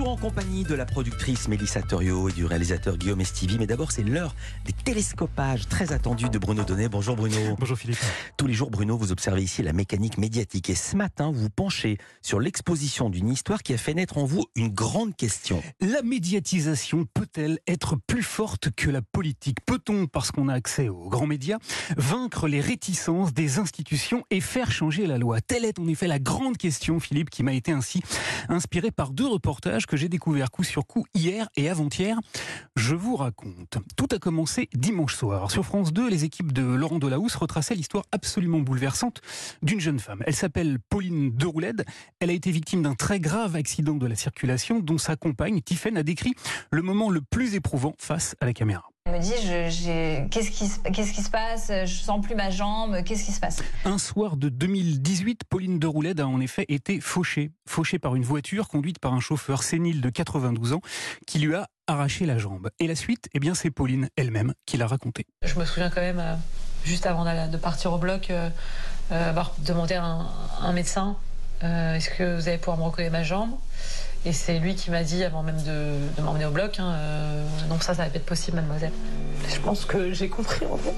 toujours en compagnie de la productrice Mélissa Torio et du réalisateur Guillaume Estivi. Mais d'abord, c'est l'heure des télescopages très attendus de Bruno Donnet. Bonjour Bruno. Bonjour Philippe. Tous les jours, Bruno, vous observez ici la mécanique médiatique. Et ce matin, vous penchez sur l'exposition d'une histoire qui a fait naître en vous une grande question. La médiatisation peut-elle être plus forte que la politique? Peut-on, parce qu'on a accès aux grands médias, vaincre les réticences des institutions et faire changer la loi? Telle est en effet la grande question, Philippe, qui m'a été ainsi inspiré par deux reportages que j'ai découverts coup sur coup hier et avant-hier. Je vous raconte. Tout a commencé dimanche soir. Sur France 2, les équipes de Laurent Delahousse retraçaient l'histoire absolument bouleversante d'une jeune femme. Elle s'appelle Pauline Deroulède. Elle a été victime d'un très grave accident de la circulation dont sa compagne, Tiffaine, a décrit le moment le plus éprouvant face à la caméra. Elle me dit qu'est-ce qui, qu'est-ce qui se passe? Je sens plus ma jambe, qu'est-ce qui se passe? Un soir de 2018, Pauline de Roulette a en effet été fauchée. Fauchée par une voiture conduite par un chauffeur sénile de 92 ans qui lui a arraché la jambe. Et la suite, eh bien, c'est Pauline elle-même qui l'a raconté. Je me souviens quand même, euh, juste avant de partir au bloc, euh, euh, avoir demandé à un, médecin est-ce que vous allez pouvoir me recoller ma jambe? Et c'est lui qui m'a dit, avant même de, m'emmener au bloc, hein, euh, non, ça, ça va pas être possible, mademoiselle. Je pense que j'ai compris, en fait,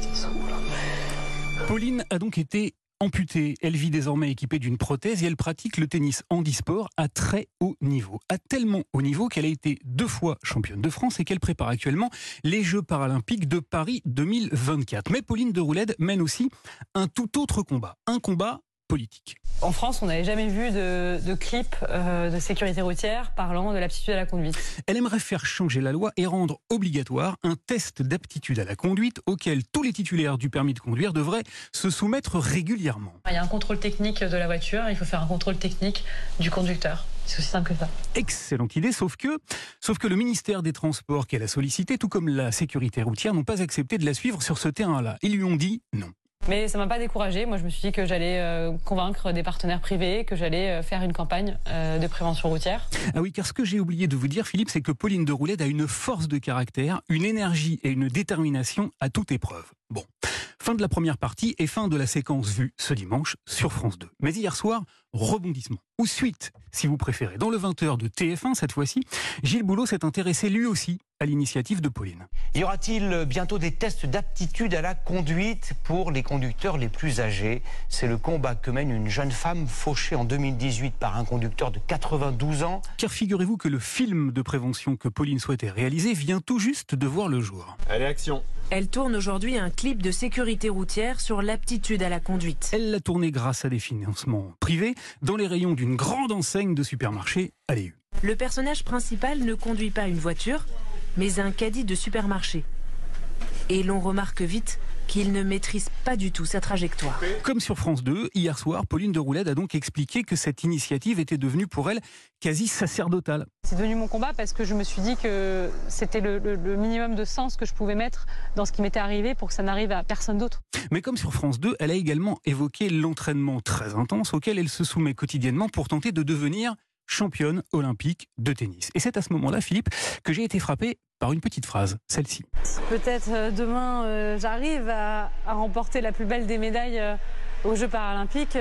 Pauline a donc été amputée. Elle vit désormais équipée d'une prothèse et elle pratique le tennis handisport à très haut niveau. À tellement haut niveau qu'elle a été deux fois championne de France et qu'elle prépare actuellement les Jeux paralympiques de Paris 2024. Mais Pauline de Roulède mène aussi un tout autre combat. Un combat politique. En France, on n'avait jamais vu de, de clip euh, de sécurité routière parlant de l'aptitude à la conduite. Elle aimerait faire changer la loi et rendre obligatoire un test d'aptitude à la conduite auquel tous les titulaires du permis de conduire devraient se soumettre régulièrement. Il y a un contrôle technique de la voiture, il faut faire un contrôle technique du conducteur. C'est aussi simple que ça. Excellente idée, sauf que, sauf que le ministère des Transports qu'elle a sollicité, tout comme la sécurité routière, n'ont pas accepté de la suivre sur ce terrain-là. Ils lui ont dit non. Mais ça m'a pas découragé. Moi, je me suis dit que j'allais euh, convaincre des partenaires privés, que j'allais euh, faire une campagne euh, de prévention routière. Ah oui, car ce que j'ai oublié de vous dire, Philippe, c'est que Pauline de Roulette a une force de caractère, une énergie et une détermination à toute épreuve. Bon, fin de la première partie et fin de la séquence vue ce dimanche sur France 2. Mais hier soir, rebondissement. Ou suite, si vous préférez. Dans le 20h de TF1, cette fois-ci, Gilles Boulot s'est intéressé lui aussi à l'initiative de Pauline. Y aura-t-il bientôt des tests d'aptitude à la conduite pour les conducteurs les plus âgés? C'est le combat que mène une jeune femme fauchée en 2018 par un conducteur de 92 ans. Car figurez-vous que le film de prévention que Pauline souhaitait réaliser vient tout juste de voir le jour. Allez, action Elle tourne aujourd'hui un clip de sécurité routière sur l'aptitude à la conduite. Elle l'a tourné grâce à des financements privés dans les rayons d'une grande enseigne de supermarché à Le personnage principal ne conduit pas une voiture, mais un caddie de supermarché. Et l'on remarque vite qu'il ne maîtrise pas du tout sa trajectoire. Comme sur France 2, hier soir, Pauline de Roulade a donc expliqué que cette initiative était devenue pour elle quasi sacerdotale. C'est devenu mon combat parce que je me suis dit que c'était le, minimum de sens que je pouvais mettre dans ce qui m'était arrivé pour que ça n'arrive à personne d'autre. Mais comme sur France 2, elle a également évoqué l'entraînement très intense auquel elle se soumet quotidiennement pour tenter de devenir championne olympique de tennis. Et c'est à ce moment-là, Philippe, que j'ai été frappé par une petite phrase, celle-ci. Peut-être euh, demain, euh, j'arrive à, remporter la plus belle des médailles. Euh, aux Jeux paralympiques,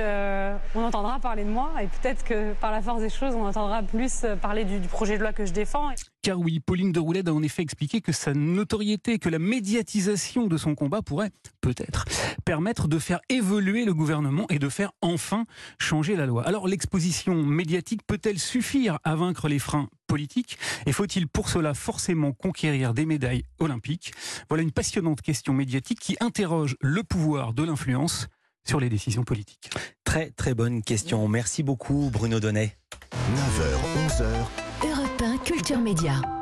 on entendra parler de moi et peut-être que par la force des choses, on entendra plus parler du, projet de loi que je défends. Car oui, Pauline de Roulette a en effet expliqué que sa notoriété, que la médiatisation de son combat pourrait peut-être permettre de faire évoluer le gouvernement et de faire enfin changer la loi. Alors l'exposition médiatique peut-elle suffire à vaincre les freins politiques? Et faut-il pour cela forcément conquérir des médailles olympiques? Voilà une passionnante question médiatique qui interroge le pouvoir de l'influence sur les décisions politiques. Très très bonne question. Merci beaucoup Bruno Donnet. 9h, 11h. Europe 1 Culture Média.